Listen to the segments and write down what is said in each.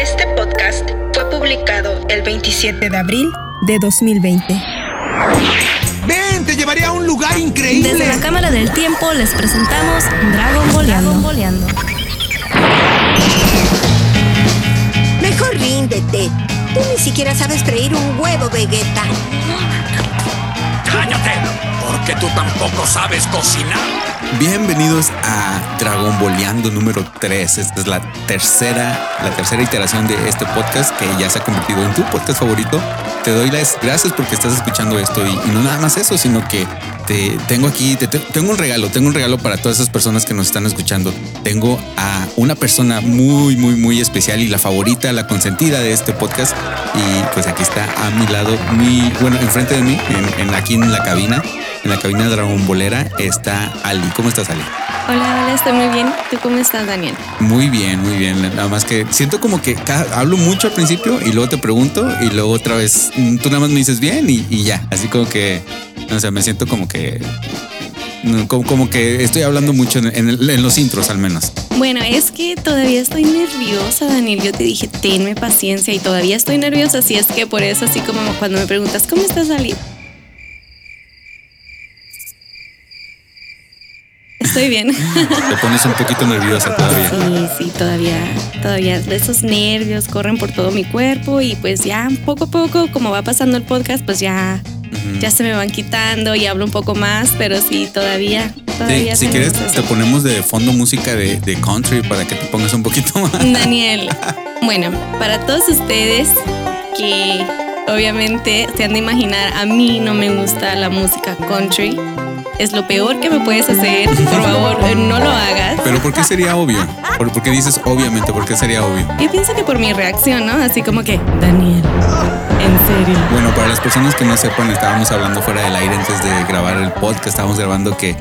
Este podcast fue publicado el 27 de abril de 2020. ¡Ven! ¡Te llevaré a un lugar increíble! Desde la Cámara del Tiempo les presentamos Dragon Boleando. Mejor ríndete. Tú ni siquiera sabes freír un huevo, Vegeta. ¡Cállate! Porque tú tampoco sabes cocinar. Bienvenidos a Dragon Boleando número 3. Esta es la tercera, la tercera iteración de este podcast que ya se ha convertido en tu podcast favorito. Te doy las gracias porque estás escuchando esto y, y no nada más eso, sino que te tengo aquí, te, te- tengo un regalo, tengo un regalo para todas esas personas que nos están escuchando. Tengo a una persona muy, muy, muy especial y la favorita, la consentida de este podcast. Y pues aquí está a mi lado, mi, bueno, enfrente de mí, en- aquí en la cabina, en la cabina Dragon Bolera, está Ali. ¿Cómo estás, Ali? Hola, hola, estoy muy bien. ¿Tú cómo estás, Daniel? Muy bien, muy bien. Nada más que siento como que hablo mucho al principio y luego te pregunto y luego otra vez mm, tú nada más me dices bien y, y ya. Así como que, no sé, me siento como que, como, como que estoy hablando mucho en, en el- en los intros al menos. Bueno, es que todavía estoy nerviosa, Daniel. Yo te dije, tenme paciencia y todavía estoy nerviosa, así es que por eso, así como cuando me preguntas, ¿cómo estás, Ali? Estoy bien. Te pones un poquito nerviosa todavía. Sí, sí, todavía, todavía esos nervios corren por todo mi cuerpo y pues ya poco a poco, como va pasando el podcast, pues ya, ya se me van quitando y hablo un poco más, pero sí, todavía, Sí, si quieres, eso. te ponemos de fondo música de, de country para que te pongas un poquito más. Daniel, bueno, para todos ustedes que obviamente se han de imaginar, a mí no me gusta la música country. Es lo peor que me puedes hacer. Por favor, no lo hagas. Pero ¿por qué sería obvio? ¿Por, por qué dices obviamente? ¿Por qué sería obvio? Yo pienso que por mi reacción, ¿no? Así como que, Daniel, serio. Bueno, para las personas que no sepan, estábamos hablando fuera del aire antes de grabar el podcast. Estábamos grabando que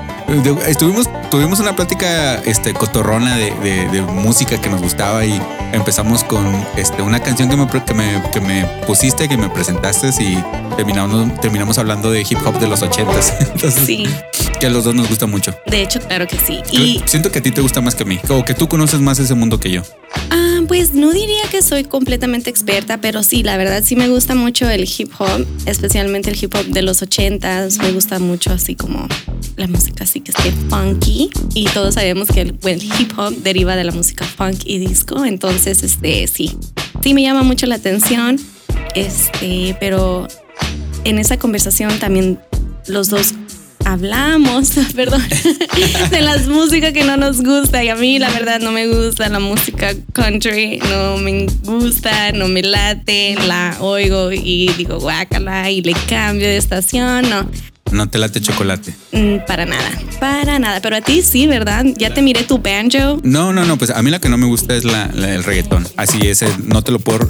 estuvimos, tuvimos una plática este, cotorrona de, de- de música que nos gustaba y empezamos con este, una canción que me, que, me, que me pusiste, que me presentaste y terminamos, terminamos hablando de hip hop de los ochentas. Entonces, Sí, que a los dos nos gusta mucho. de hecho, claro que sí. Y Siento que a ti te gusta más que a mí, o que tú conoces más ese mundo que yo. Ah, pues no diría que soy completamente experta, pero sí, la verdad sí me gusta mucho el hip hop, especialmente el hip hop de los ochentas. Me gusta mucho así como la música así que esté funky. Y todos sabemos que el, el hip hop deriva de la música funk y disco, entonces este sí, sí me llama mucho la atención, este, pero en esa conversación también los dos hablamos, perdón, de las músicas que no nos gusta y a mí la verdad no me gusta la música country, no me gusta, no me late, la oigo y digo guácala y le cambio de estación, no, No te late chocolate. mm, para nada, para nada, pero a ti sí, ¿verdad? Ya te miré tu banjo. No, no, no, pues a mí la que no me gusta es la, la- el reggaetón. Así es, eh, no te lo puedo.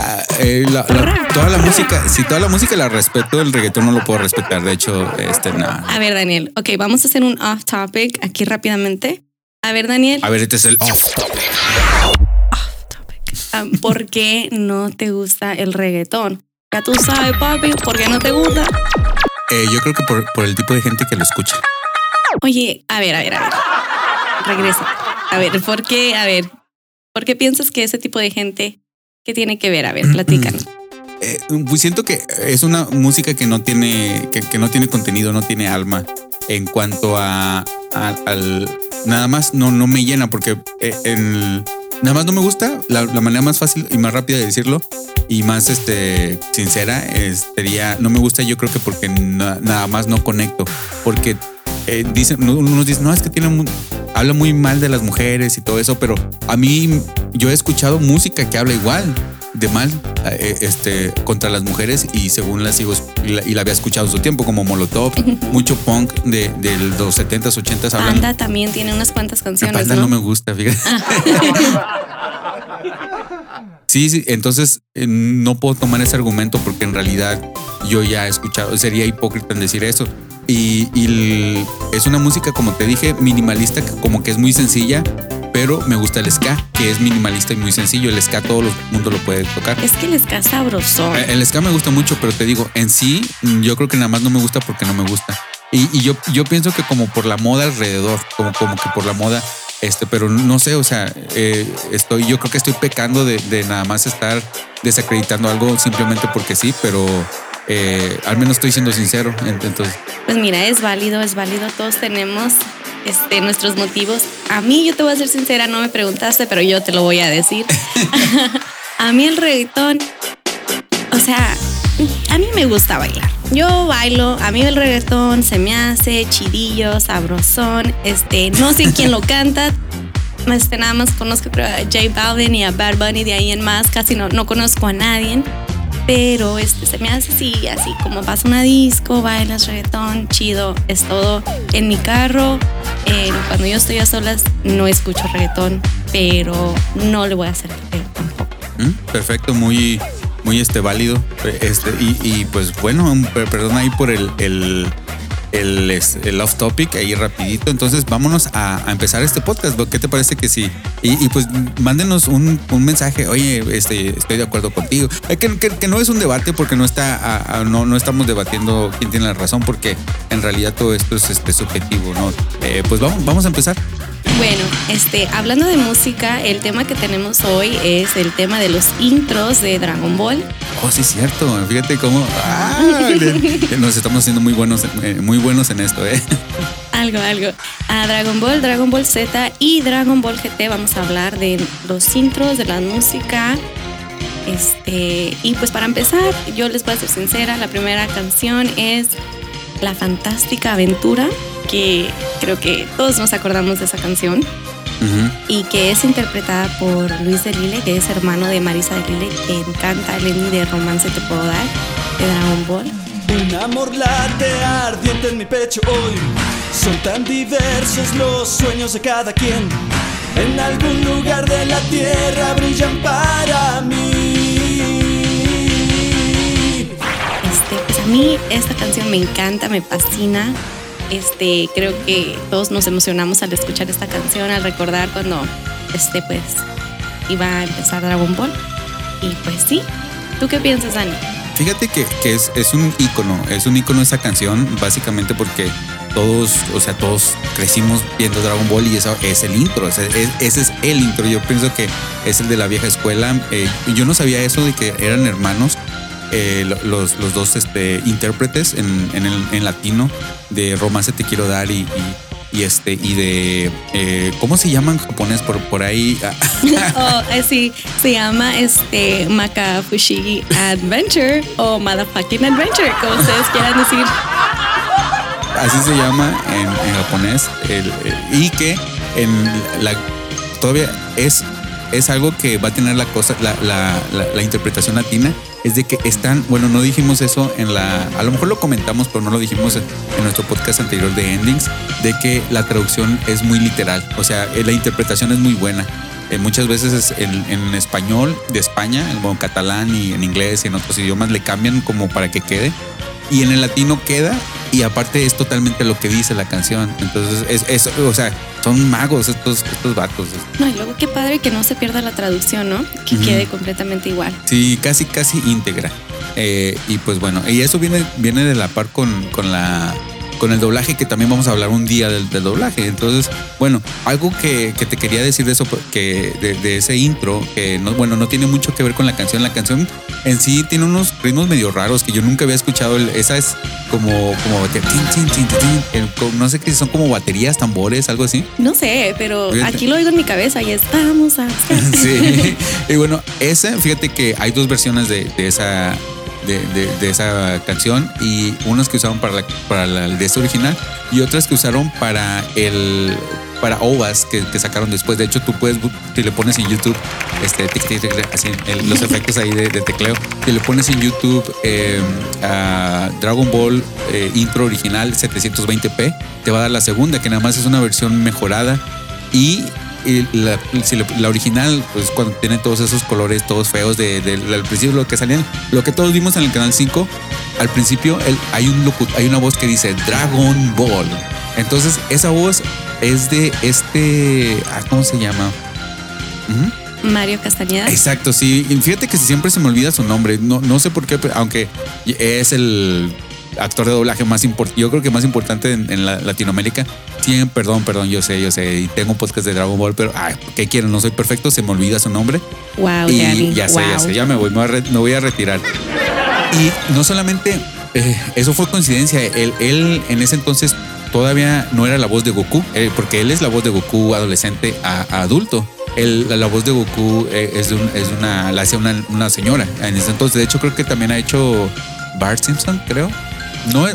Ah, eh, la- la- toda la música, si toda la música la respeto, el reggaetón no lo puedo respetar. De hecho, este, nada. A ver, Daniel, ok, vamos a hacer un off topic aquí rápidamente. A ver, Daniel, A ver, este es el off topic. ah, ¿por qué no te gusta el reggaetón? Ya tú sabes, papi, ¿por qué no te gusta? Eh, yo creo que por, por el tipo de gente que lo escucha. Oye, a ver, a ver, a ver. Regresa. A ver, ¿por qué? A ver, ¿por qué piensas que ese tipo de gente, tiene que ver? A ver, platícanos. Eh, pues siento que es una música que no tiene, que, no tiene contenido, no tiene alma en cuanto a, nada más no, no me llena porque eh, el- nada más no me gusta. La, manera más fácil y más rápida de decirlo y más este sincera sería no me gusta. Yo creo que porque na- nada más no conecto porque eh, dicen unos dicen no es que tiene habla muy mal de las mujeres y todo eso, pero a mí yo he escuchado música que habla igual de mal eh, este contra las mujeres y según la sigo y la, y la había escuchado en su tiempo como Molotov, mucho punk de, de los 70s, 80s hablando. Panda también tiene unas cuantas canciones, Panda ¿no? no me gusta, fíjate. Sí, sí, entonces eh, no puedo tomar ese argumento porque en realidad yo ya he escuchado, sería hipócrita en decir eso. Y, y el- es una música, como te dije, minimalista, como que es muy sencilla, pero me gusta el ska, que es minimalista y muy sencillo. El ska todo el mundo lo puede tocar. Es que les ska sabrosón. Eh, El ska me gusta mucho, pero te digo, en sí, mm, yo creo que nada más no me gusta porque no me gusta. Y, y yo, yo pienso que como por la moda alrededor, como, como que por la moda, Este, pero no sé, o sea, eh, estoy, yo creo que estoy pecando de, de nada más estar desacreditando algo simplemente porque sí, pero eh, al menos estoy siendo sincero. ent- Entonces, Pues mira, es válido, es válido. Todos tenemos este, nuestros motivos. A mí, yo te voy a ser sincera, no me preguntaste, pero yo te lo voy a decir. a mí el reggaetón, o sea, a mí me gusta bailar. Yo bailo, a mí el reggaetón se me hace chidillo, sabrosón. Este, no sé quién lo canta. Este, nada más conozco a J Balvin y a Bad Bunny, de ahí en más casi no, no conozco a nadie. Pero este, se me hace así, así como vas a una disco, bailas reggaetón, chido, es todo. En mi carro, cuando yo estoy a solas, no escucho reggaetón, pero no le voy a hacer feo tampoco. ¿Mm? Perfecto, muy, muy este, válido. Este, y, pues bueno, perdón ahí por el, el, el off topic ahí rapidito. Entonces vámonos a, a empezar este podcast. ¿Qué te parece que sí? Y, y, pues mándenos un, un mensaje. Oye, este, estoy de acuerdo contigo. Que, que- que no es un debate porque no está, a- a- no, no estamos debatiendo quién tiene la razón porque en realidad todo esto es este, subjetivo, ¿no? Eh, pues vamos, vamos a empezar. Bueno, este, hablando de música, el tema que tenemos hoy es el tema de los intros de Dragon Ball. Oh, sí, es cierto. Fíjate cómo ah, nos estamos haciendo muy buenos, eh, muy buenos en esto, ¿eh? Algo, algo. A Dragon Ball, Dragon Ball Z y Dragon Ball GT vamos a hablar de los intros, de la música. Este, y pues para empezar, yo les voy a ser sincera, la primera canción es La Fantástica Aventura, que creo que todos nos acordamos de esa canción, y que es interpretada por Luis de Lille, que es hermano de Marisa de Lille, que encanta Lenny de Romance Te Puedo Dar, de Dragon Ball. Un amor late ardiente en mi pecho hoy. Son tan diversos los sueños de cada quien. En algún lugar de la tierra brillan para mí. Este, pues a mí esta canción me encanta, me fascina. Este, creo que todos nos emocionamos al escuchar esta canción, al recordar cuando este pues iba a empezar Dragon Ball. Y pues sí. ¿Tú qué piensas, Dani? Fíjate que, que es, es un ícono, es un ícono esa canción, básicamente porque todos, o sea, todos crecimos viendo Dragon Ball y eso es el intro, ese es, el intro. Yo pienso que es el de la vieja escuela. Eh, yo no sabía eso de que eran hermanos. Eh, lo- los, los dos este, intérpretes en, en, el- en latino de Romance Te Quiero Dar y, y, y este y de eh, ¿cómo se llama en japonés por, por ahí? Oh, eh, sí, se llama este Maka Fushigi Adventure o Motherfucking Adventure, como ustedes quieran decir. así se llama en, en japonés el- el- y que en la todavía es es algo que va a tener la cosa la, la- interpretación latina es de que están bueno no dijimos eso en la a lo mejor lo comentamos pero no lo dijimos en, nuestro podcast anterior de endings de que la traducción es muy literal o sea eh, la interpretación es muy buena. Eh, muchas veces es en, en español de España en catalán y en inglés y en otros idiomas le cambian como para que quede y en el latino queda y aparte es totalmente lo que dice la canción. Entonces, es, es- o sea, son magos estos, estos vatos. No, y luego qué padre que no se pierda la traducción, ¿no? Que quede completamente igual. Sí, casi, casi íntegra. Eh, y pues bueno, y eso viene, viene de la par con, con la con el doblaje, que también vamos a hablar un día del, del doblaje. Entonces, bueno, algo que, que te quería decir de eso, que de, de ese intro, que no, bueno, no tiene mucho que ver con la canción. La canción en sí tiene unos ritmos medio raros que yo nunca había escuchado. Esa es como, como el- no sé qué son como baterías, tambores, algo así. No sé, pero aquí lo oigo en mi cabeza y es vamos a. Sí. Y bueno, esa, fíjate que hay dos versiones de, de esa. De, esa canción y unas que usaron para, la, para la, de esta original y otras que usaron para el para OVAs que, sacaron después. De hecho, tú puedes, si le pones en YouTube, este, así, los efectos ahí de, de tecleo, si le pones en YouTube eh, a Dragon Ball eh, intro original 720p, te va a dar la segunda, que nada más es una versión mejorada y y la, si la- la original, pues cuando tiene todos esos colores todos feos de, de- al principio lo que salían, lo que todos vimos en el canal 5, al principio el- hay, un hay una voz que dice Dragon Ball. Entonces esa voz es de este, ah, ¿cómo se llama? Mario Castañeda. Exacto, sí. Y fíjate que siempre se me olvida su nombre. No, no sé por qué, pero aunque es el actor de doblaje más importante, yo creo que más importante en, en la- Latinoamérica. Sí, perdón, perdón, yo sé, yo sé, y tengo un podcast de Dragon Ball, pero, ay, ¿qué quieren? No soy perfecto, se me olvida su nombre. Wow, y Danny. ya sé, ya wow. sé, ya me voy, me voy a, me voy a retirar. Y no solamente eh, eso fue coincidencia, él, él en ese entonces todavía no era la voz de Goku, eh, porque él es la voz de Goku adolescente a, a adulto. Él, la, la voz de Goku eh, es, de un- es una, la hace una, una señora en ese entonces. De hecho, creo que también ha hecho Bart Simpson, creo. No,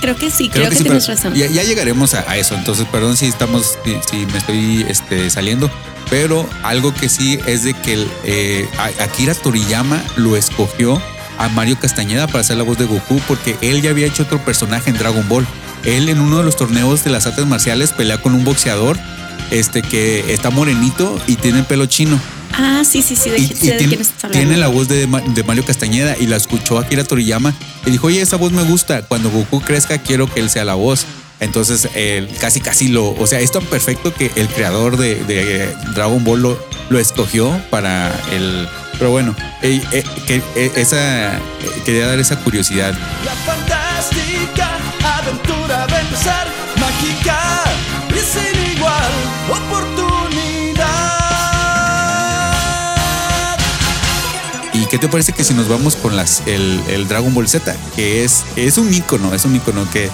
Creo que sí, creo, que, sí, tienes razón. Ya, ya llegaremos a, a eso. Entonces, perdón si estamos, si, si me estoy este, saliendo. Pero algo que sí es de que el, eh, Akira Toriyama lo escogió a Mario Castañeda para hacer la voz de Goku porque él ya había hecho otro personaje en Dragon Ball. Él en uno de los torneos de las artes marciales pelea con un boxeador este que está morenito y tiene pelo chino. Ah, sí, sí, sí, de, Y, sé y de tiene, quién estás hablando. tiene la voz de, de Mario Castañeda y la escuchó Akira Toriyama y dijo, oye, esa voz me gusta. Cuando Goku crezca quiero que él sea la voz. Entonces, él casi, casi lo... O sea, es tan perfecto que el creador de, de Dragon Ball lo, lo escogió para el... Pero bueno, eh, eh, que, eh, esa, eh, quería dar esa curiosidad. La fantástica aventura a empezar, mágica y sin igual oportunidad. Qué te parece que si nos vamos con las, el, el Dragon Ball Z? Que es, es un ícono, es un ícono que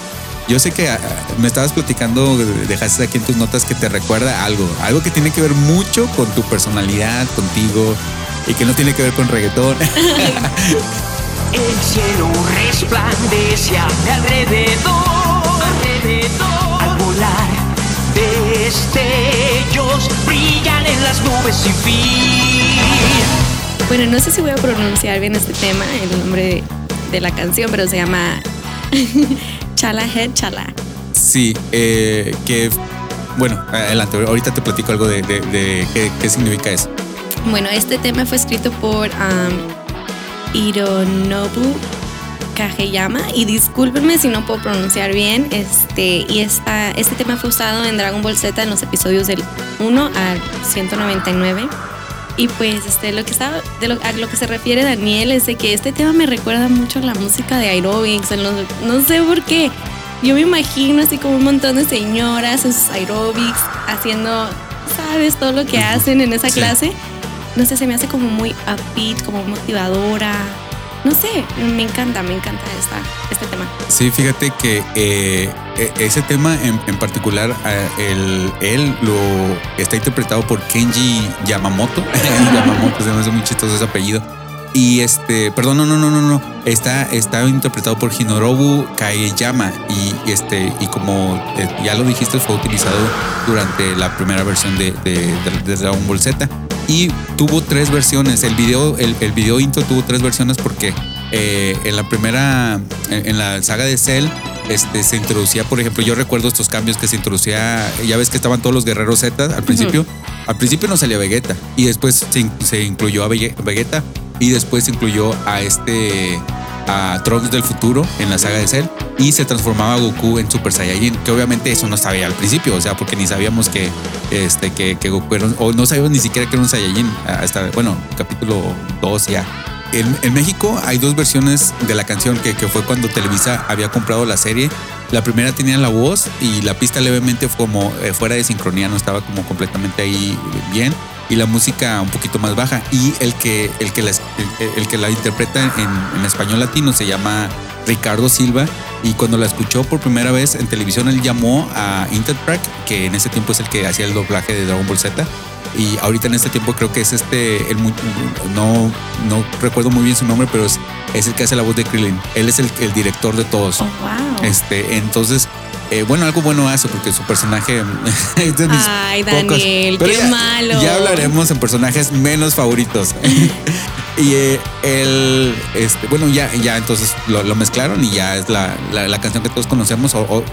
yo sé que ah, me estabas platicando, dejaste aquí en tus notas que te recuerda algo, algo que tiene que ver mucho con tu personalidad, contigo, y que no tiene que ver con reggaetón. El cielo resplandece a mi alrededor, alrededor. Al volar, destellos brillan en las nubes sin fin. Bueno, no sé si voy a pronunciar bien este tema, el nombre de, de la canción, pero se llama Chala Head Chala. sí, eh, que, bueno, adelante, ahorita te platico algo de, de- de qué, qué significa eso. Bueno, este tema fue escrito por um, Hironobu Kageyama y discúlpenme si no puedo pronunciar bien. Este y esta, este tema fue usado en Dragon Ball Z en los episodios del 1 al 199. Y pues este lo que estaba de lo, a lo que se refiere Daniel es de que este tema me recuerda mucho a la música de aerobics, en los- no sé por qué. Yo me imagino así como un montón de señoras en sus aerobics haciendo, ¿sabes? Todo lo que hacen en esa Sí. clase no sé, se me hace como muy upbeat, como motivadora. No sé, me encanta, me encanta esta, este tema. Sí, fíjate que eh, e- ese tema en, en particular, el- él lo está interpretado por Kenji Yamamoto. Yamamoto, se me hace muy chistoso ese apellido. Y este, perdón, no, no, no, no, no. Está, está interpretado por Hinorobu Kaeyama. Y este, y como eh, ya lo dijiste, fue utilizado durante la primera versión de, de, de- de Dragon Ball Z. Y tuvo tres versiones. El video, el, el video intro tuvo tres versiones porque eh, en la primera, en, en la saga de Cell, este, se introducía, por ejemplo, yo recuerdo estos cambios que se introducía, ya ves que estaban todos los guerreros Z al principio. Al principio no salía Vegeta y después se, in- se incluyó a Vege- Vegeta y después se incluyó a este a Trunks del futuro en la saga de Cell y se transformaba Goku en Super Saiyajin, que obviamente eso no sabía al principio, o sea, porque ni sabíamos que este que, que Goku era o no sabíamos ni siquiera que era un Saiyajin hasta bueno, capítulo 2 ya. En, en México hay dos versiones de la canción que, que fue cuando Televisa había comprado la serie. La primera tenía la voz y la pista levemente como eh, fuera de sincronía, no estaba como completamente ahí bien. Y la música un poquito más baja. Y el que el que la, el, el que la interpreta en, en español latino se llama Ricardo Silva. Y cuando la escuchó por primera vez en televisión él llamó a Intertrack que en ese tiempo es el que hacía el doblaje de Dragon Ball Z y ahorita en este tiempo creo que es este el no no recuerdo muy bien su nombre pero es, es el que hace la voz de Krillin él es el, el director de todos Oh, wow. este entonces eh, bueno, algo bueno hace porque su personaje es de mis Ay, pocos- Daniel, qué ya- malo. Ya hablaremos en personajes menos favoritos. y eh, el, este, bueno, ya, ya entonces lo, lo mezclaron y ya es la, la- la canción que todos conocemos. O, o-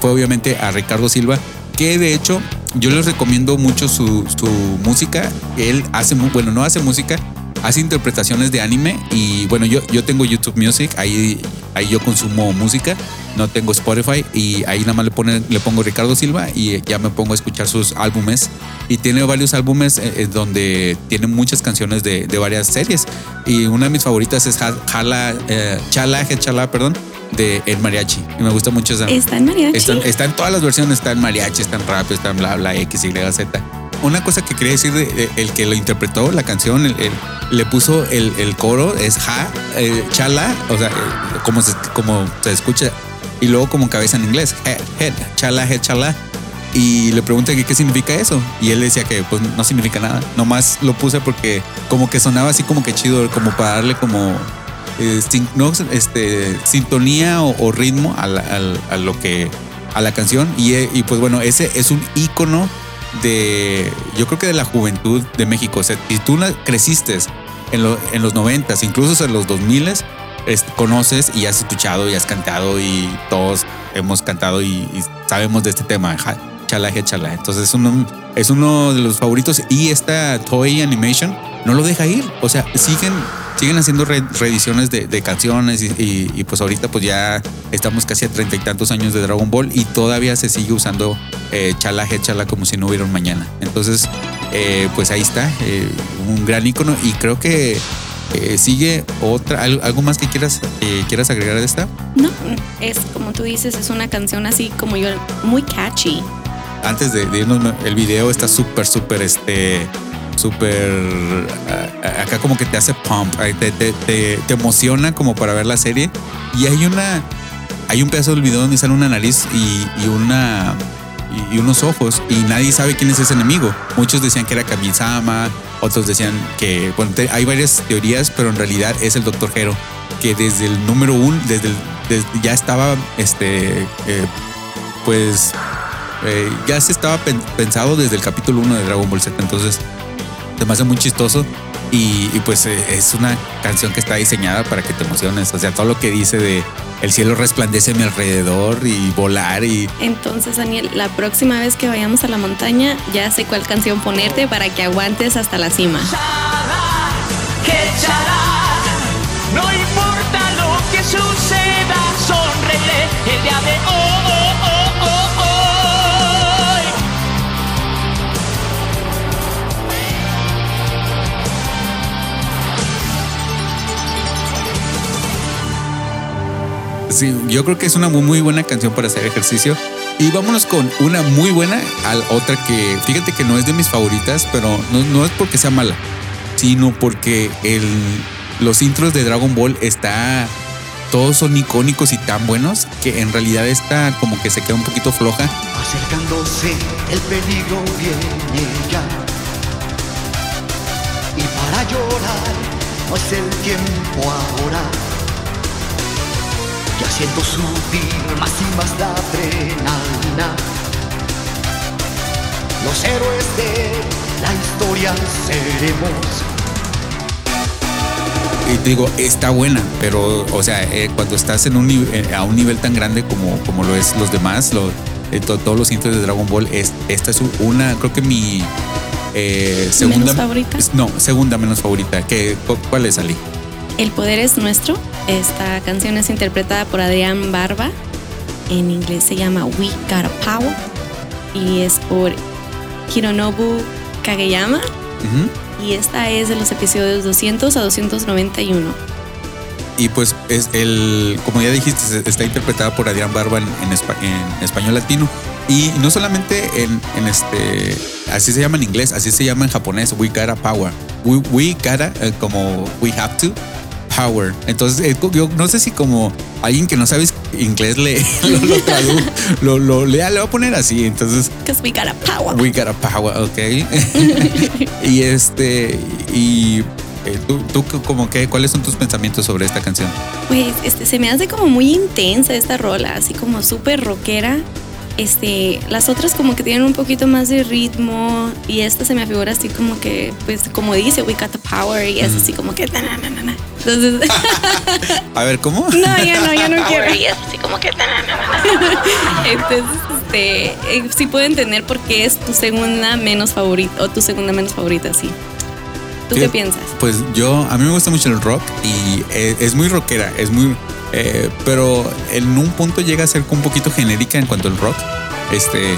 fue obviamente a Ricardo Silva, que de hecho yo les recomiendo mucho su, su música. Él hace, bueno, no hace música, hace interpretaciones de anime y bueno, yo, yo tengo YouTube Music, ahí, ahí yo consumo música, no tengo Spotify y ahí nada más le, pone, le pongo Ricardo Silva y ya me pongo a escuchar sus álbumes y tiene varios álbumes eh, eh, donde tiene muchas canciones de, de varias series y una de mis favoritas es Ja- Jala, eh, Chala, Chala, perdón, de El Mariachi y me gusta mucho esa. Está en mariachi. Está, está en todas las versiones, está en mariachi, está en rap, está en bla, bla, X, Y, Z. Una cosa que quería decir, de- de- el que lo interpretó, la canción, el- el- le puso el, el coro, es ja, eh, chala, o sea, eh, como se, como se escucha, y luego como cabeza en inglés, head, head, chala, head, chala. Y le pregunté qué significa eso. Y él decía que pues no significa nada. Nomás lo puse porque como que sonaba así como que chido, como para darle como eh, sin- no, este, sintonía o, o ritmo a, la- al- a lo que a la canción y, eh, y, pues bueno ese es un ícono de yo creo que de la juventud de México. O sea si tú creciste en, lo- en los noventas incluso en los 2000 es- conoces y has escuchado y has cantado y todos hemos cantado y, sabemos de este tema ja- chala je, chala. Entonces es uno, es uno de los favoritos y esta Toy Animation no lo deja ir. O sea siguen siguen haciendo re- reediciones de, de canciones y, y- y, pues ahorita pues ya estamos casi a treinta y tantos años de Dragon Ball y todavía se sigue usando eh, chala chala como si no hubiera un mañana. Entonces eh, pues ahí está, eh, un gran icono y creo que eh, sigue otra, al- algo más que quieras, eh, quieras agregar de esta. No, es como tú dices, es una canción así como yo, muy catchy. Antes de, de irnos, el video está súper, súper, este, súper, acá como que te hace pump, te, te, te, te emociona como para ver la serie. Y hay una, hay un pedazo del video donde sale una nariz y, y una, y, unos ojos y nadie sabe quién es ese enemigo. Muchos decían que era Kamisama, otros decían que, bueno, hay varias teorías, pero en realidad es el Dr. Hero, que desde el número uno, desde, el, desde ya estaba, este, eh, pues eh, ya se estaba pen- pensado desde el capítulo 1 de Dragon Ball Z, entonces se me hace muy chistoso y, y, pues eh, es una canción que está diseñada para que te emociones, o sea, todo lo que dice de el cielo resplandece a mi alrededor y volar y Entonces, Daniel, la próxima vez que vayamos a la montaña, ya sé cuál canción ponerte para que aguantes hasta la cima. No importa lo que suceda, el día de hoy. Sí, yo creo que es una muy, muy buena canción para hacer ejercicio. Y vámonos con una muy buena al otra que, fíjate que no es de mis favoritas, pero no, es porque sea mala, sino porque el, los intros de Dragon Ball está, todos son icónicos y tan buenos que en realidad esta como que se queda un poquito floja. Acercándose el peligro viene ya. Y para llorar no es el tiempo ahora. Ya siento subir más y más la adrenalina. Los héroes de la historia seremos. Y te digo, está buena, pero, o sea, eh, cuando estás en un, eh, a un nivel tan grande como, como lo es los demás, lo- eh, to- todos los intros de Dragon Ball, es, esta es una, creo que mi eh, segunda. favorita? es- No, segunda menos favorita. Cu- ¿Cuál es, Ali? El poder es nuestro. Esta canción es interpretada por Adrián Barba. En inglés se llama We Got a Power. Y es por Hironobu Kageyama. Y esta es de los episodios 200 a 291. Y pues es el, como ya dijiste, está interpretada por Adrián Barba en, en espa- en español latino. Y no solamente en, en este, así se llama en inglés, así se llama en japonés, we gotta power. We, we gotta, eh, como we have to, Entonces, eh, yo no sé si como alguien que no sabe inglés le lo, lo tradu- lo, lo- le, le va a poner así. Entonces, Because we got a power. we gotta power, ok. y este, y eh, tú, tú como que, ¿cuáles son tus pensamientos sobre esta canción? Pues este, se me hace como muy intensa esta rola, así como súper rockera. Este, las otras como que tienen un poquito más de ritmo y esta se me figura así como que, pues como dice, we got the power y es así como que... na, na, na. Entonces, A ver, ¿cómo? no, ya no, ya no quiero. Y es así como que... na, na, na, na. Entonces, este, eh, sí puedo entender por qué es tu segunda menos favorita o tu segunda menos favorita, sí. ¿Tú qué piensas? Pues yo, a mí me gusta mucho el rock y eh, es, muy rockera, es muy... eh, pero en un punto llega a ser un poquito genérica en cuanto al rock. Este,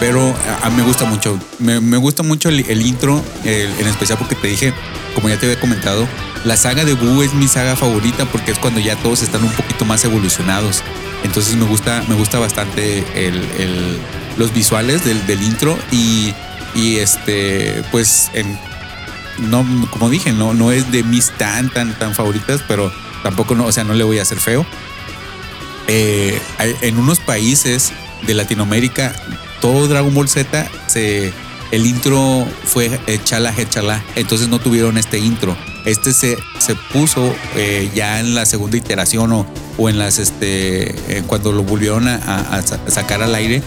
pero a, a mí me gusta mucho. Me, me gusta mucho el, intro, en especial porque te dije, como ya te había comentado, la saga de Boo es mi saga favorita porque es cuando ya todos están un poquito más evolucionados. Entonces me gusta, me gusta bastante el, el- los visuales del, del intro y, y este, pues no, como dije, no, no es de mis tan, tan, tan favoritas, pero tampoco no, o sea, no le voy a hacer feo. Eh, en unos países de Latinoamérica, todo Dragon Ball Z, se, el intro fue eh, chala, chala, entonces no tuvieron este intro. Este se, se puso eh, ya en la segunda iteración o, o en las, este, eh, cuando lo volvieron a sacar al aire,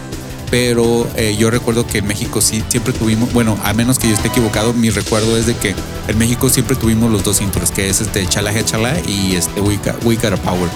pero eh, yo recuerdo que en México sí siempre tuvimos, bueno, a menos que yo esté equivocado, mi recuerdo es de que en México siempre tuvimos los dos intros, que es este Chala Chala y este We We Got a Power.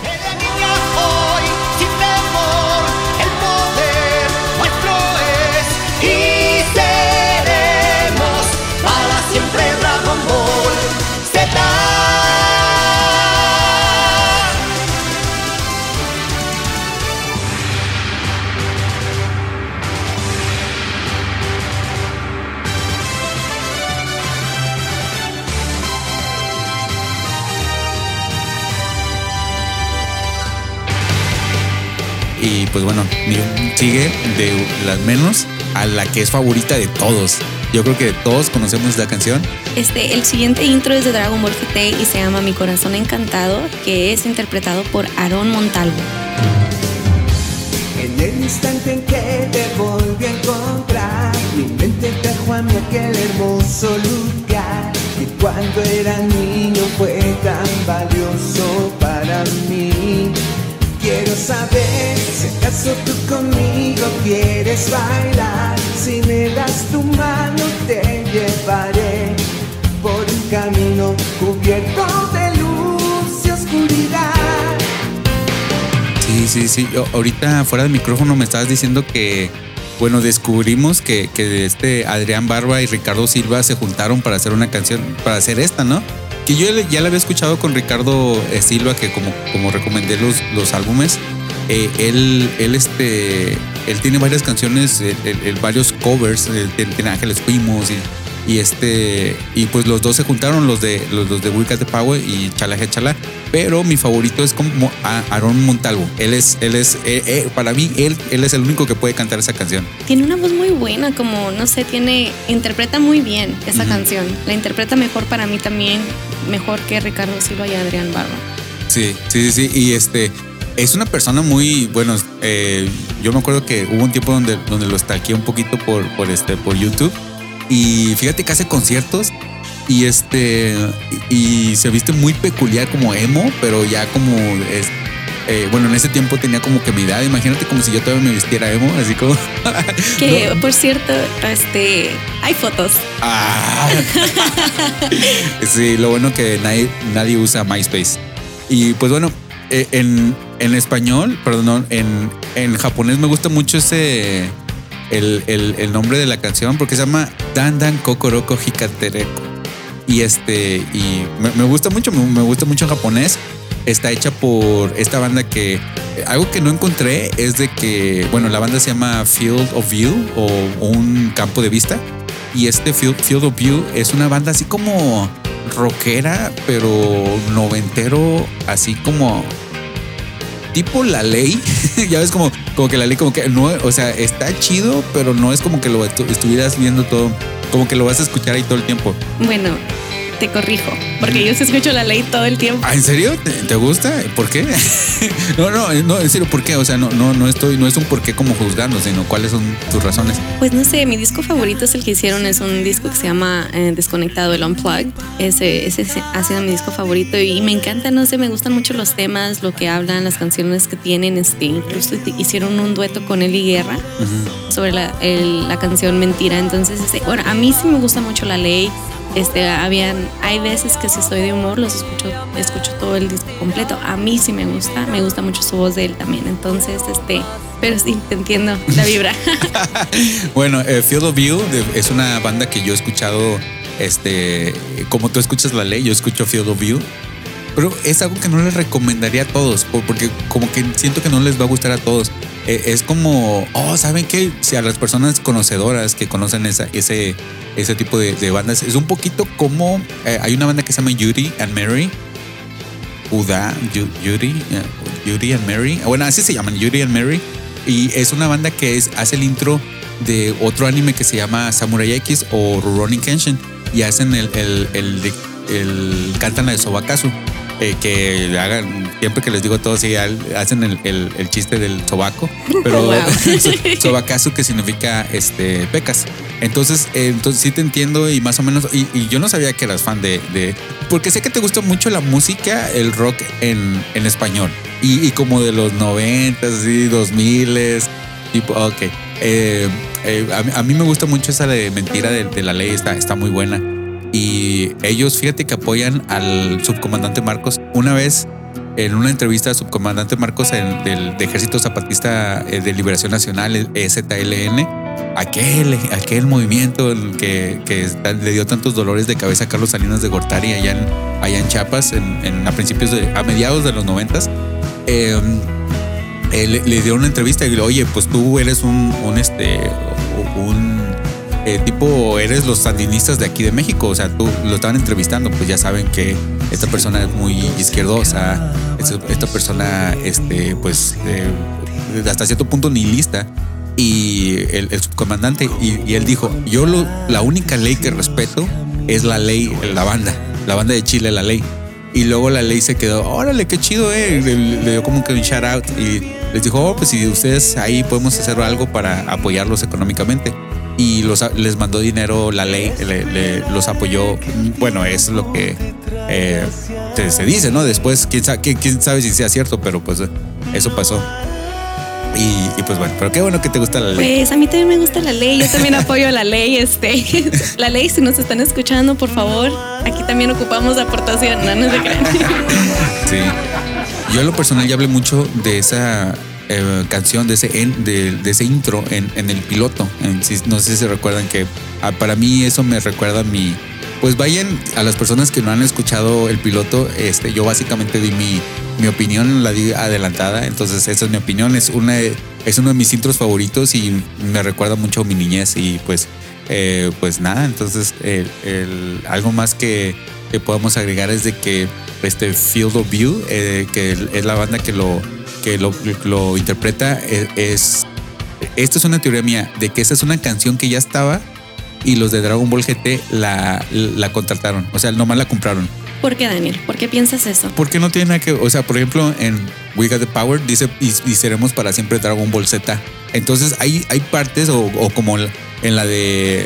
Y pues bueno, sigue de las menos a la que es favorita de todos. Yo creo que todos conocemos esta canción. Este, el siguiente intro es de Dragon Ball GT y se llama Mi Corazón Encantado, que es interpretado por Aaron Montalvo. En el instante en que te volví a encontrar, mi mente trajo a mí aquel hermoso lugar. Y cuando era niño fue tan valioso para mí. Quiero saber si acaso tú conmigo quieres bailar. Si me das tu mano te llevaré por un camino cubierto de luz y oscuridad. Sí, sí, sí. Yo, ahorita fuera del micrófono me estabas diciendo que, bueno, descubrimos que, que este Adrián Barba y Ricardo Silva se juntaron para hacer una canción, para hacer esta, ¿no? Que yo ya la había escuchado con Ricardo eh, Silva, que como, como recomendé los, los álbumes, eh, él, él, este, él tiene varias canciones, eh, él- él varios covers, tiene Ángeles Primos y, y este, y pues los dos se juntaron, los de, los, de Got the Power y Chala Chala, pero mi favorito es como Aaron Montalvo. Él es, él es, eh, eh, para mí, él, él es el único que puede cantar esa canción. Tiene una voz muy buena, como no sé, tiene, interpreta muy bien esa canción. La interpreta mejor para mí también, mejor que Ricardo Silva y Adrián Barba. Sí, sí, sí, sí. Y este es una persona muy, bueno, eh, yo me acuerdo que hubo un tiempo donde, donde lo stalkeé un poquito por, por, este, por YouTube. Y fíjate que hace conciertos y este y, se viste muy peculiar como emo, pero ya como es, eh, bueno, en ese tiempo tenía como que mi edad. Imagínate como si yo todavía me vistiera emo, así como. Que No. por cierto, este, hay fotos. Ah. sí, lo bueno que nadie, nadie usa MySpace. Y pues bueno, eh, en, en español, perdón, en, en japonés me gusta mucho ese. El, el- nombre de la canción porque se llama Dan Dan Kokoroko Hikatereko. Y este, y me, me gusta mucho, me, gusta mucho en japonés. Está hecha por esta banda que. Algo que no encontré es de que, bueno, la banda se llama Field of View o, o un campo de vista. Y este Field, Field of View es una banda así como rockera, pero noventero, así como tipo la ley. ya ves como, como que la ley como que no, o sea, está chido, pero no es como que lo estu- estuvieras viendo todo, como que lo vas a escuchar ahí todo el tiempo. Bueno, te corrijo, porque yo sí escucho la ley todo el tiempo. Ah, ¿En serio? ¿Te, te gusta? ¿Por qué? no, no, no, en serio, ¿por qué? O sea, no, no, no estoy, no es un por qué como juzgando, sino cuáles son tus razones. Pues no sé, mi disco favorito es el que hicieron, es un disco que se llama eh, Desconectado, el Unplugged. Ese, ese ha sido mi disco favorito y me encanta, no sé, me gustan mucho los temas, lo que hablan, las canciones que tienen. Este, incluso hicieron un dueto con Eli Guerra sobre la, el- la canción Mentira. Entonces, este, bueno, a mí sí me gusta mucho la ley. Este, habían, hay veces que si estoy de humor los escucho, escucho todo el disco completo. A mí sí me gusta, me gusta mucho su voz de él también. Entonces, este, pero sí, te entiendo la vibra. Bueno, eh, Field of View es una banda que yo he escuchado Este, como tú escuchas la ley, yo escucho Field of View. Pero es algo que no les recomendaría a todos, por- porque como que siento que no les va a gustar a todos. Eh, es como, oh, ¿saben qué? Si a las personas conocedoras que conocen esa, ese, ese tipo de, bandas, es un poquito como, eh, hay una banda que se llama Judy and Mary, Uda, Yu- Yuri, eh, Yuri and Mary. Bueno, así se llaman, Yuri and Mary. Y es una banda que es, hace el intro de otro anime que se llama Samurai X o Rurouni Kenshin. Y hacen el, el, el, de- el- cantan la de Sobakazu. Eh, que hagan, siempre que les digo a todos, sí, hacen el, el- el chiste del sobaco, pero Wow. Sobakazu que significa este pecas. Entonces, eh, entonces sí te entiendo y más o menos, y, y yo no sabía que eras fan de, de- porque sé que te gusta mucho la música, el rock en, en español y, y como de los 90, así, 2000, tipo, ok. Eh, eh, a, mí- a mí me gusta mucho esa de mentira de, de la ley, está, está muy buena. Y ellos, fíjate que apoyan al subcomandante Marcos. Una vez en una entrevista al subcomandante Marcos en- del, de Ejército Zapatista eh, de Liberación Nacional, el EZLN, aquel, aquel movimiento que, que le dio tantos dolores de cabeza a Carlos Salinas de Gortari allá en, allá en Chiapas en, en- a principios de, a mediados de los noventas. eh, eh, le, le dio una entrevista y le oye, pues tú eres un, un este, un eh, tipo, eres los sandinistas de aquí de México, o sea, tú lo estaban entrevistando, pues ya saben que esta persona es muy izquierdosa, esta, persona, este, pues, eh, hasta cierto punto nihilista. Y el, el subcomandante, y, y él dijo, yo lo, la única ley que respeto es la ley, la banda, la banda de Chile, la ley. Y luego la ley se quedó, órale, qué chido, eh. Le, le dio como que un shout out y les dijo, oh, pues si ustedes ahí podemos hacer algo para apoyarlos económicamente. Y los, les mandó dinero la ley, le- le- los apoyó. Bueno, es lo que eh, se, se dice, ¿no? Después, quién sabe, quién, quién sabe si sea cierto, pero pues eso pasó. Y, y, pues bueno, pero qué bueno que te gusta la ley. Pues a mí también me gusta la ley, yo también apoyo la ley, este, la ley, si nos están escuchando, por favor, aquí también ocupamos aportación, no, no se crean. Sí. Yo en lo personal ya hablé mucho de esa eh, canción, de ese, en- de, ese intro en, en el piloto. No sé si se recuerdan que ah, para mí eso me recuerda a mi... Pues vayan a las personas que no han escuchado el piloto, este, yo básicamente di mi, mi opinión, la di adelantada, entonces esa es mi opinión, es, una, es uno de mis intros favoritos y me recuerda mucho mi niñez y pues, eh, pues nada, entonces algo más que, que podamos agregar es de que este Field of View, eh, que es la banda que lo, que lo, lo interpreta, es, Esta es una teoría mía, de que esa es una canción que ya estaba y los de Dragon Ball GT la, la contrataron. O sea, nomás la compraron. ¿Por qué, Daniel? ¿Por qué piensas eso? Porque no tiene nada que O sea, por ejemplo, en We Got the Power dice y, y seremos para siempre Dragon Ball Z. Entonces hay, hay partes, o, o como en la de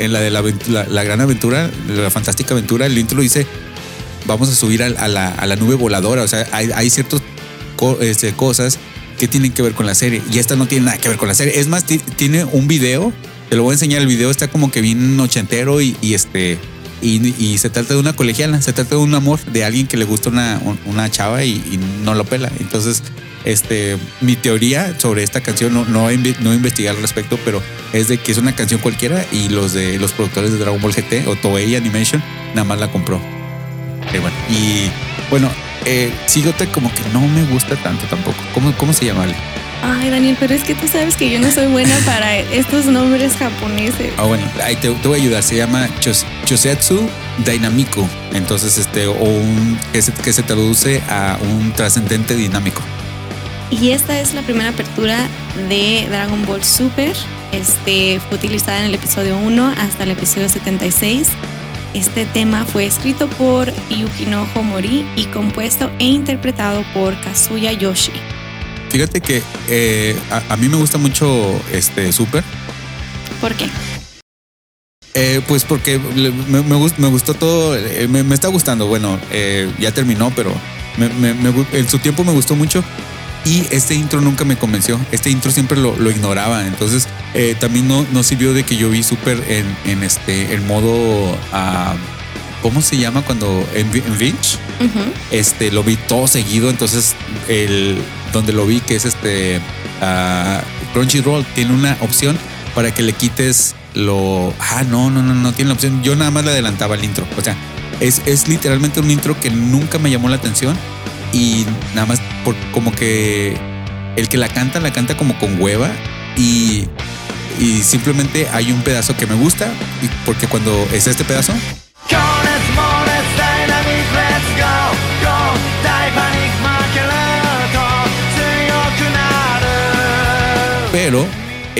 en la de la, la- la gran aventura, la fantástica aventura, el intro dice vamos a subir a, a la, a la nube voladora. O sea, hay, hay ciertas cosas que tienen que ver con la serie. Y esta no tiene nada que ver con la serie. Es más, ti- tiene un video. Te lo voy a enseñar. El video está como que bien ochentero y, y este. Y, y se trata de una colegiala, se trata de un amor de alguien que le gusta una, un- una chava y, y no lo pela. Entonces, este, mi teoría sobre esta canción no, no, no he investigado al respecto, pero es de que es una canción cualquiera y los de los productores de Dragon Ball GT o Toei Animation nada más la compró. Eh, bueno, y bueno, eh, Sigote como que no me gusta tanto tampoco. ¿Cómo, cómo se llama? Ay, Daniel, pero es que tú sabes que yo no soy buena para estos nombres japoneses. Ah, bueno, ahí te, te voy a ayudar. Se llama Chos- Chosetsu Dynamico. Entonces, este, o un que se, que se traduce a un trascendente dinámico. Y esta es la primera apertura de Dragon Ball Super. Este fue utilizada en el episodio 1 hasta el episodio 76. Este tema fue escrito por Yukino Homori y compuesto e interpretado por Kazuya Yoshi. Fíjate que eh, a, a mí me gusta mucho este Super. ¿Por qué? Eh, pues porque me, me gust- me gustó todo, eh, me, me está gustando. Bueno, ya terminó, pero en su tiempo me gustó mucho. Y este intro nunca me convenció. Este intro siempre lo, lo ignoraba. Entonces eh, también no, no sirvió de que yo vi Super en, en este el modo. ah, ¿Cómo se llama cuando en, en Vinch? Este lo vi todo seguido entonces el donde lo vi que es este ah, Crunchyroll tiene una opción para que le quites lo. Ah, no, no, no, no tiene la opción. Yo nada más le adelantaba el intro. O sea, es, es literalmente un intro que nunca me llamó la atención. Y nada más por como que el que la canta, la canta como con hueva. Y, y simplemente hay un pedazo que me gusta. Y porque cuando es este pedazo, pero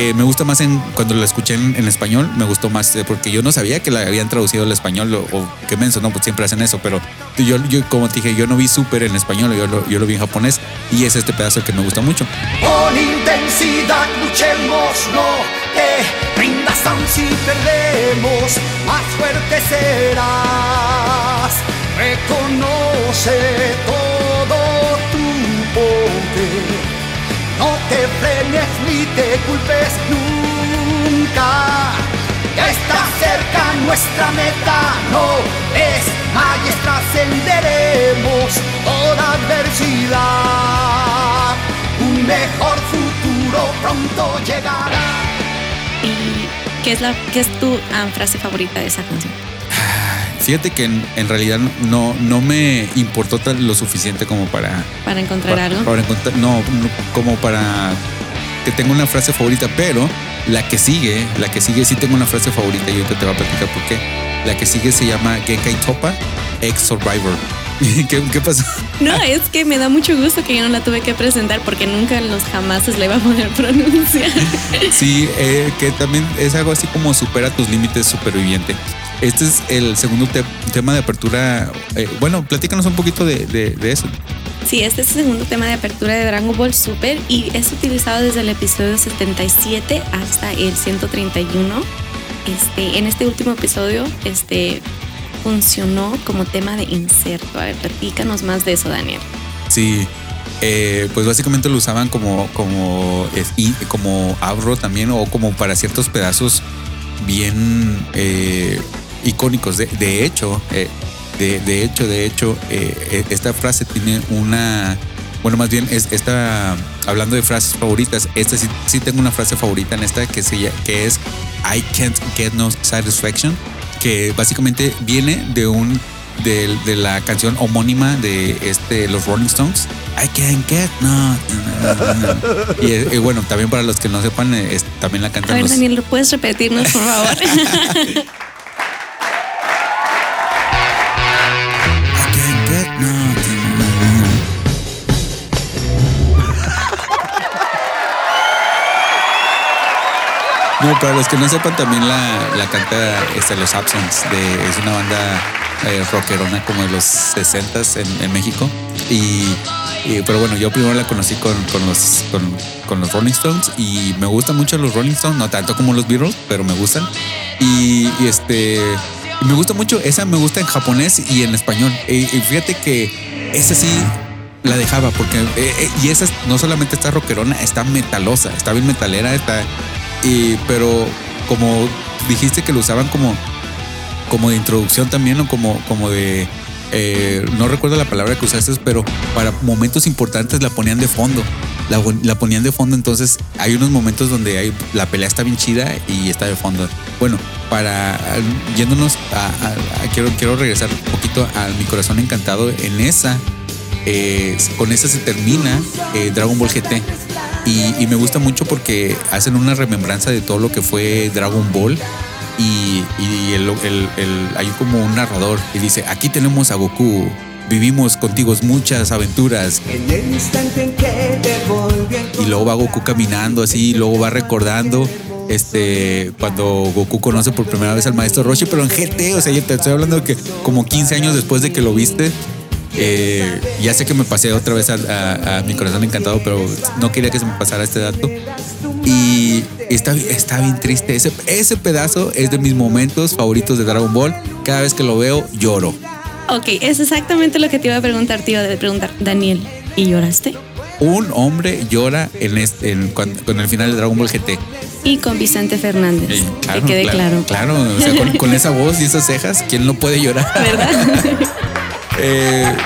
eh, me gusta más cuando la escuché en, español, me gustó más eh, porque yo no sabía que la habían traducido al español o, o qué menso, no, pues siempre hacen eso, pero yo, yo como te dije, yo no vi súper en español, yo lo, vi en japonés y es este pedazo que me gusta mucho. Con intensidad luchemos, no te rindas aun si perdemos, más fuerte serás. Reconoce todo tu poder. No te frenes ni te culpes nunca. Ya está cerca nuestra meta, no es más trascenderemos toda adversidad. Un mejor futuro pronto llegará. ¿Y qué es, la, qué es tu ah, frase favorita de esa canción? Fíjate que en, en realidad no, no me importó tan lo suficiente como para Para encontrar para, algo. para encontrar, no, no, como para que tenga una frase favorita, pero la que sigue, la que sigue sí tengo una frase favorita y ahorita te voy a platicar por qué. La que sigue se llama Genkai Topa, ex Survivor. ¿Qué, ¿Qué pasó? No, es que me da mucho gusto que yo no la tuve que presentar porque nunca en los jamases la iba a poder pronunciar. Sí, eh, que también es algo así como supera tus límites superviviente. Este es el segundo te- tema de apertura. eh, bueno, platícanos un poquito de, de- de eso. Sí, este es el segundo tema de apertura de Dragon Ball Super y es utilizado desde el episodio 77 hasta el 131. Este, en este último episodio, este funcionó como tema de inserto. A ver, platícanos más de eso, Daniel. Sí, eh, pues básicamente lo usaban como, como, como abro también o como para ciertos pedazos bien eh, icónicos. De, de hecho, eh, de, de hecho, de hecho, eh, esta frase tiene una, bueno, más bien es esta, hablando de frases favoritas, esta sí, sí tengo una frase favorita en esta que, se, que es I can't get no satisfaction, que básicamente viene de un de, de la canción homónima de este los Rolling Stones. I can't get no. no, no, no. Y, eh, y bueno, también para los que no sepan, eh, es- también la A cantan ver, los. Daniel, ¿lo puedes repetirnos, por favor? No, para los que no sepan, también la, la canta este, Los Absents, de, es una banda eh, rockerona como de los 60 en, en México. Y, pero bueno, yo primero la conocí con, con los, con, los Rolling Stones y me gustan mucho los Rolling Stones, no tanto como los Beatles, pero me gustan. Y, este, y me gusta mucho, esa me gusta en japonés y en español. Y, fíjate que esa sí la dejaba porque, eh, eh, y esa es- no solamente está rockerona, está metalosa, está bien metalera, está, y, pero como dijiste que lo usaban como, como de introducción también o como, como de, eh, no recuerdo la palabra que usaste, pero para momentos importantes la ponían de fondo. La, ponían de fondo, entonces hay unos momentos donde hay, la pelea está bien chida y está de fondo. Bueno, para yéndonos a- quiero, quiero regresar un poquito a mi corazón encantado. En esa, eh, con esa se termina eh, Dragon Ball GT. Y, y me gusta mucho porque hacen una remembranza de todo lo que fue Dragon Ball. Y, y el- el- el- hay como un narrador y dice, aquí tenemos a Goku, vivimos contigo muchas aventuras. En el instante en que te volví a Y luego va Goku caminando así, y luego va recordando este cuando Goku conoce por primera vez al maestro Roshi, pero en GT, o sea, yo te estoy hablando de que como 15 años después de que lo viste, eh, ya sé que me pasé otra vez a, a- a mi corazón encantado, pero no quería que se me pasara este dato. Y está, está bien triste. Ese, ese pedazo es de mis momentos favoritos de Dragon Ball. Cada vez que lo veo, lloro. ok, es exactamente lo que te iba a preguntar. Te iba a preguntar, Daniel, ¿y lloraste? Un hombre llora en este, en, cuan- con el final de Dragon Ball GT. Y con Vicente Fernández. Eh, que quede claro. Claro, o sea, con, con esa voz y esas cejas, ¿quién no puede llorar? ¿Verdad? Eh,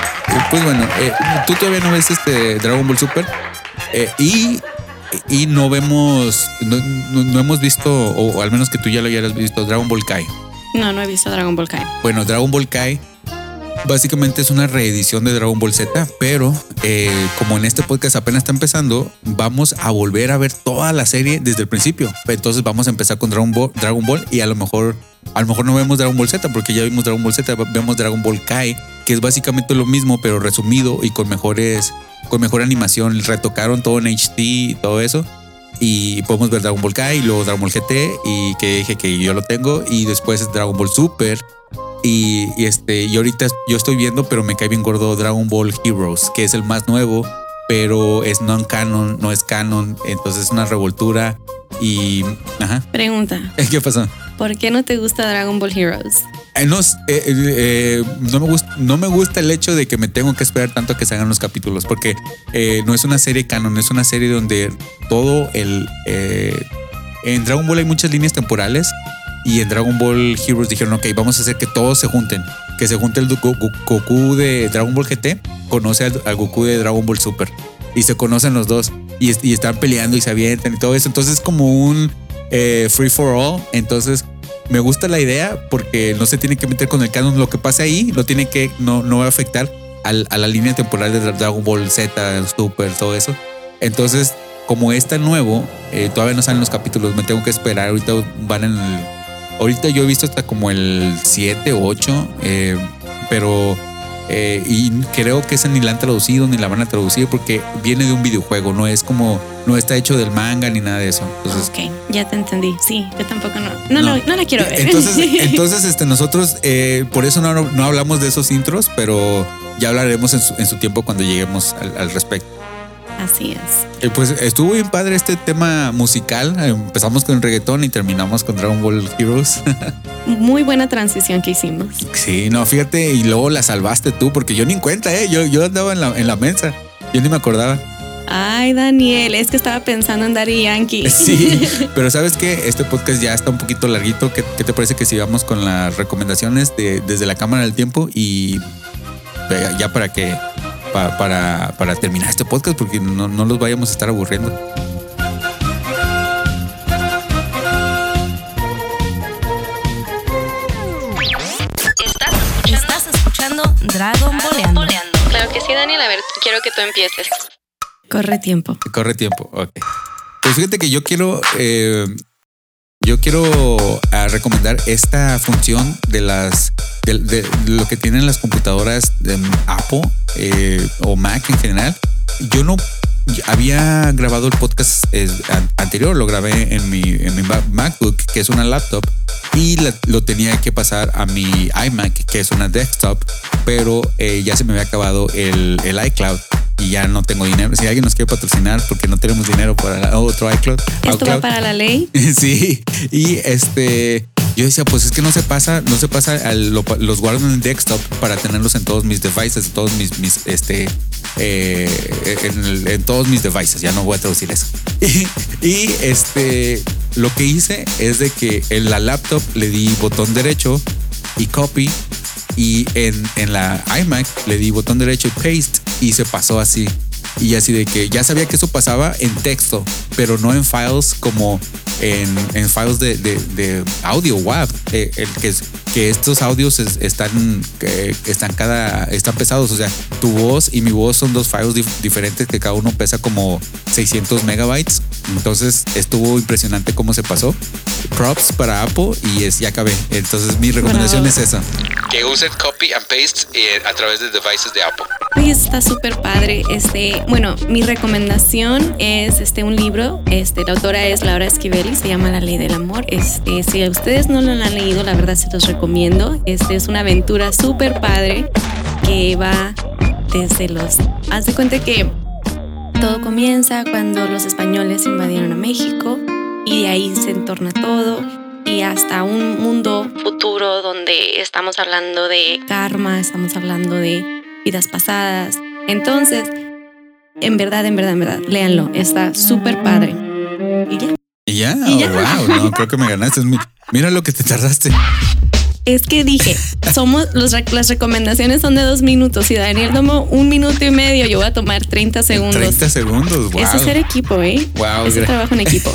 pues bueno, eh, tú todavía no ves este Dragon Ball Super. Eh, y y no vemos, no, no- no hemos visto, o, al menos que tú ya lo hayas visto, Dragon Ball Kai. No, no he visto Dragon Ball Kai. Bueno, Dragon Ball Kai básicamente es una reedición de Dragon Ball Z, pero eh, como en este podcast apenas está empezando, vamos a volver a ver toda la serie desde el principio. Entonces vamos a empezar con Dragon Ball, Dragon Ball y a lo mejor a lo mejor no vemos Dragon Ball Z porque ya vimos Dragon Ball Z, vemos Dragon Ball Kai, que es básicamente lo mismo pero resumido y con mejores con mejor animación, retocaron todo en HD y todo eso. Y podemos ver Dragon Ball Kai, y luego Dragon Ball GT, y que dije que yo lo tengo, y después Dragon Ball Super, y, y este, y ahorita yo estoy viendo, pero me cae bien gordo Dragon Ball Heroes, que es el más nuevo, pero es non-canon, no es canon, entonces es una revoltura. Y. Ajá. Pregunta: ¿Qué pasó? ¿Por qué no te gusta Dragon Ball Heroes? Eh, eh, eh, no, me gusta, no me gusta el hecho de que me tengo que esperar tanto a que se hagan los capítulos, porque no es una serie canon, es una serie donde todo el... en Dragon Ball hay muchas líneas temporales y en Dragon Ball Heroes dijeron, ok, vamos a hacer que todos se junten, que se junte el Go- Go- Goku de Dragon Ball GT, conoce al, Goku de Dragon Ball Super y se conocen los dos y, y están peleando y se avientan y todo eso, entonces es como un eh, free for all, entonces me gusta la idea porque no se tiene que meter con el canon. Lo que pase ahí no tiene que, no, no va a afectar al- a la línea temporal de Dra- Dragon Ball Z, Super, todo eso. Entonces, como es tan nuevo, eh, todavía no salen los capítulos, me tengo que esperar. Ahorita van en el. Ahorita yo he visto hasta como el 7 o 8, eh, pero. Eh, y creo que esa ni la han traducido ni la van a traducir porque viene de un videojuego, no es como. No está hecho del manga ni nada de eso. Entonces, Ok, ya te entendí. Sí, yo tampoco no. No, no, no, la quiero ver. entonces, entonces este, nosotros, eh, por eso no, no hablamos de esos intros, pero ya hablaremos en su, en su tiempo cuando lleguemos al, al respecto. Así es. Eh, pues estuvo bien padre este tema musical. Empezamos con el reggaetón y terminamos con Dragon Ball Heroes. Muy buena transición que hicimos. sí, no, fíjate, y luego la salvaste tú, porque yo ni en cuenta, ¿eh? Yo, yo andaba en la, en la mensa. Yo ni me acordaba. Ay, Daniel, es que estaba pensando en Daddy Yankee. Sí, pero sabes que este podcast ya está un poquito larguito. ¿Qué, qué te parece que sigamos con las recomendaciones de, desde la Cámara del Tiempo y ya- ya para que pa- para, para terminar este podcast porque no, no los vayamos a estar aburriendo. Estás escuchando Dragon Boleando. Claro que sí, Daniel. A ver, quiero que tú empieces. Corre tiempo. Corre tiempo, ok. Pues fíjate que yo quiero, eh, yo quiero ah, recomendar esta función de las, de, de lo que tienen las computadoras de Apple eh, o Mac en general. Yo no había grabado el podcast eh, an- anterior, lo grabé en mi, MacBook, que es una laptop, y la- lo tenía que pasar a mi iMac, que es una desktop, pero eh, ya se me había acabado el iCloud y ya no tengo dinero. Si alguien nos quiere patrocinar porque no tenemos dinero para otro iCloud. Esto va para la ley. Sí, y este, yo decía, pues es que no se pasa, no se pasa, al- lo- los guardo en el desktop para tenerlos en todos mis devices, en todos mis, mis este, eh, en, el- en todos mis devices, ya no voy a traducir eso. Y, y, este, lo que hice es de que en la laptop le di botón derecho y copy y en, en la iMac le di botón derecho y paste y se pasó así. Y así de que ya sabía que eso pasaba en texto, pero no en files como en, en files de, de- de audio WAV. eh, el que, es- que estos audios es- están, que están cada, están pesados. O sea, tu voz y mi voz son dos files dif- diferentes que cada uno pesa como 600 megabytes. Entonces estuvo impresionante cómo se pasó. Props para Apple y es, ya acabé. Entonces mi recomendación Bravo. es esa. Que usen copy and paste eh, a través de devices de Apple. Oye, está súper padre. Este, bueno, mi recomendación es este un libro. Este, la autora es Laura Esquivel se llama La Ley del Amor. Este, si ustedes no lo han leído, la verdad se los recomiendo. Este es una aventura súper padre que va desde los. Haz de cuenta que todo comienza cuando los españoles invadieron a México y de ahí se entorna todo y hasta un mundo futuro donde estamos hablando de karma, estamos hablando de vidas pasadas. Entonces, en verdad, en verdad, en verdad, léanlo, está súper padre. Y ya. Y ya, Y ya. Oh, wow, no, creo que me ganaste. Mi- Mira lo que te tardaste. Es que dije, somos los, las recomendaciones son de dos minutos. y Daniel tomó un minuto y medio, yo voy a tomar 30 segundos. 30 segundos, wow. Eso es ser equipo, ¿eh? Wow. Eso es trabajo en equipo.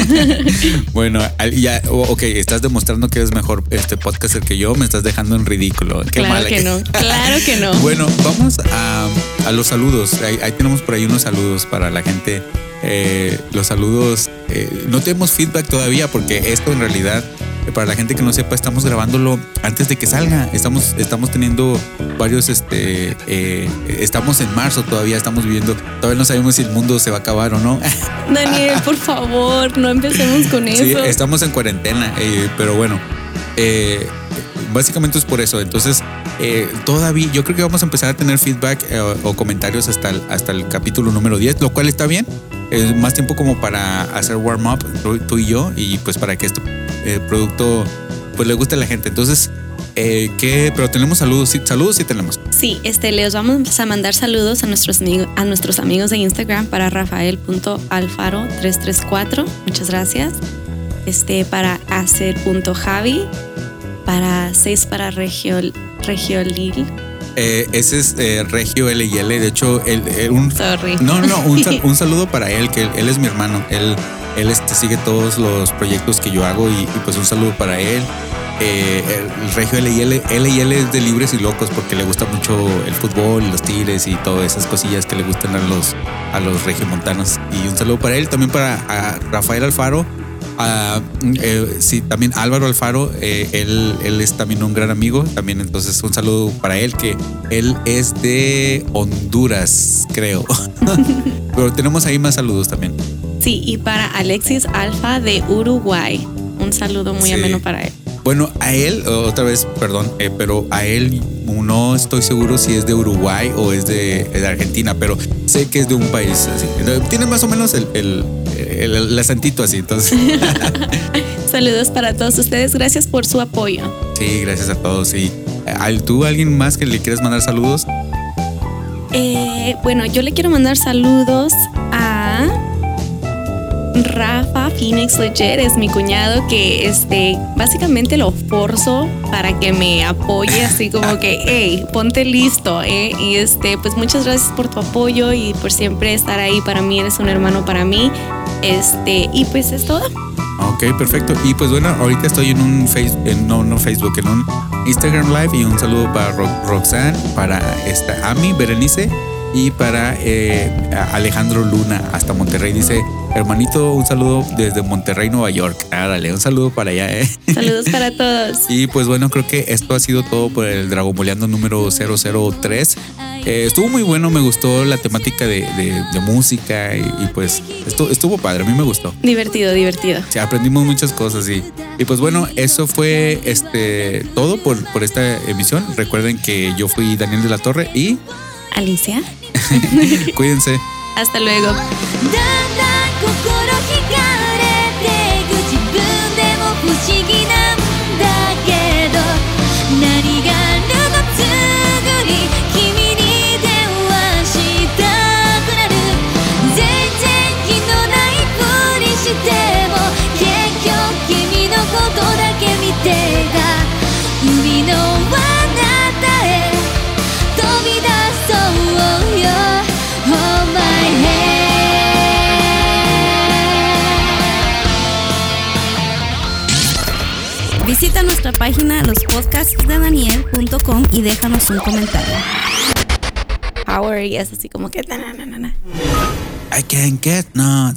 bueno, ya, ok, estás demostrando que eres mejor este podcaster que yo, me estás dejando en ridículo. Qué claro que, no, claro que no. bueno, vamos a, a los saludos. Ahí, ahí, tenemos por ahí unos saludos para la gente. Eh, los saludos, eh, no tenemos feedback todavía porque esto en realidad para la gente que no sepa, estamos grabándolo antes de que salga. Estamos, estamos teniendo varios, este, eh, estamos en marzo todavía, estamos viviendo, todavía no sabemos si el mundo se va a acabar o no. Daniel, por favor, no empecemos con eso. Sí, estamos en cuarentena, eh, pero bueno, eh, básicamente es por eso. Entonces, todavía yo creo que vamos a empezar a tener feedback o comentarios hasta el, hasta el capítulo número 10, lo cual está bien. Más tiempo como para hacer warm up tú, y yo y pues para que esto el producto pues le gusta a la gente. Entonces, eh, ¿qué? Pero tenemos saludos, sí, saludos sí tenemos. Sí, este, les vamos a mandar saludos a nuestros, a nuestros amigos de Instagram para rafael.alfaro334, muchas gracias. Este, para hacer.javi, para 6 para Regio, Regiolil. Eh, ese es eh, Regio L y L. De hecho, el, un, Sorry. No, no, un, un, saludo para él, que él, es mi hermano. Él él este, sigue todos los proyectos que yo hago y, pues un saludo para él. Eh, el regio L y L, L y L es de libres y locos porque le gusta mucho el fútbol, los tigres y todas esas cosillas que le gustan a los, a los regiomontanos. Y un saludo para él, también para Rafael Alfaro. Eh, sí, también Álvaro Alfaro, eh, él, él es también un gran amigo, también entonces un saludo para él, que él es de Honduras, creo. Pero tenemos ahí más saludos también. Sí, y para Alexis Alfa de Uruguay. Un saludo muy ameno para él. Bueno, a él, otra vez, perdón, eh, pero a él no estoy seguro si es de Uruguay o es de, Argentina, pero sé que es de un país así. Tiene más o menos el, el, el, acentito así, entonces. Saludos para todos ustedes, gracias por su apoyo. Sí, gracias a todos. Y ¿tú alguien más que le quieres mandar saludos? Eh, bueno, yo le quiero mandar saludos a Rafa Phoenix Legit es mi cuñado que este básicamente lo forzo para que me apoye así como que hey ponte listo ¿eh? y este pues muchas gracias por tu apoyo y por siempre estar ahí para mí eres un hermano para mí este y pues es todo Ok, perfecto. Y pues bueno, ahorita estoy en un Facebook, no, no Facebook, en un Instagram Live y un saludo para Roxanne, para esta Ami, Berenice y para eh, Alejandro Luna hasta Monterrey. Dice, hermanito, un saludo desde Monterrey, Nueva York. Árale, un saludo para allá, ¿eh? Saludos para todos. Y pues bueno, creo que esto ha sido todo por el Dragon Boleando número 003. Eh, estuvo muy bueno, me gustó la temática de, música y, pues esto, estuvo padre, a mí me gustó. Divertido, divertido. Sí, aprendimos muchas cosas y, y pues bueno, eso fue este todo por, por esta emisión. Recuerden que yo fui Daniel de la Torre y... Alicia. Cuídense. Hasta luego. Visita nuestra página lospodcastsdedaniel.com y déjanos un comentario. Power y es así como que... I can't get no.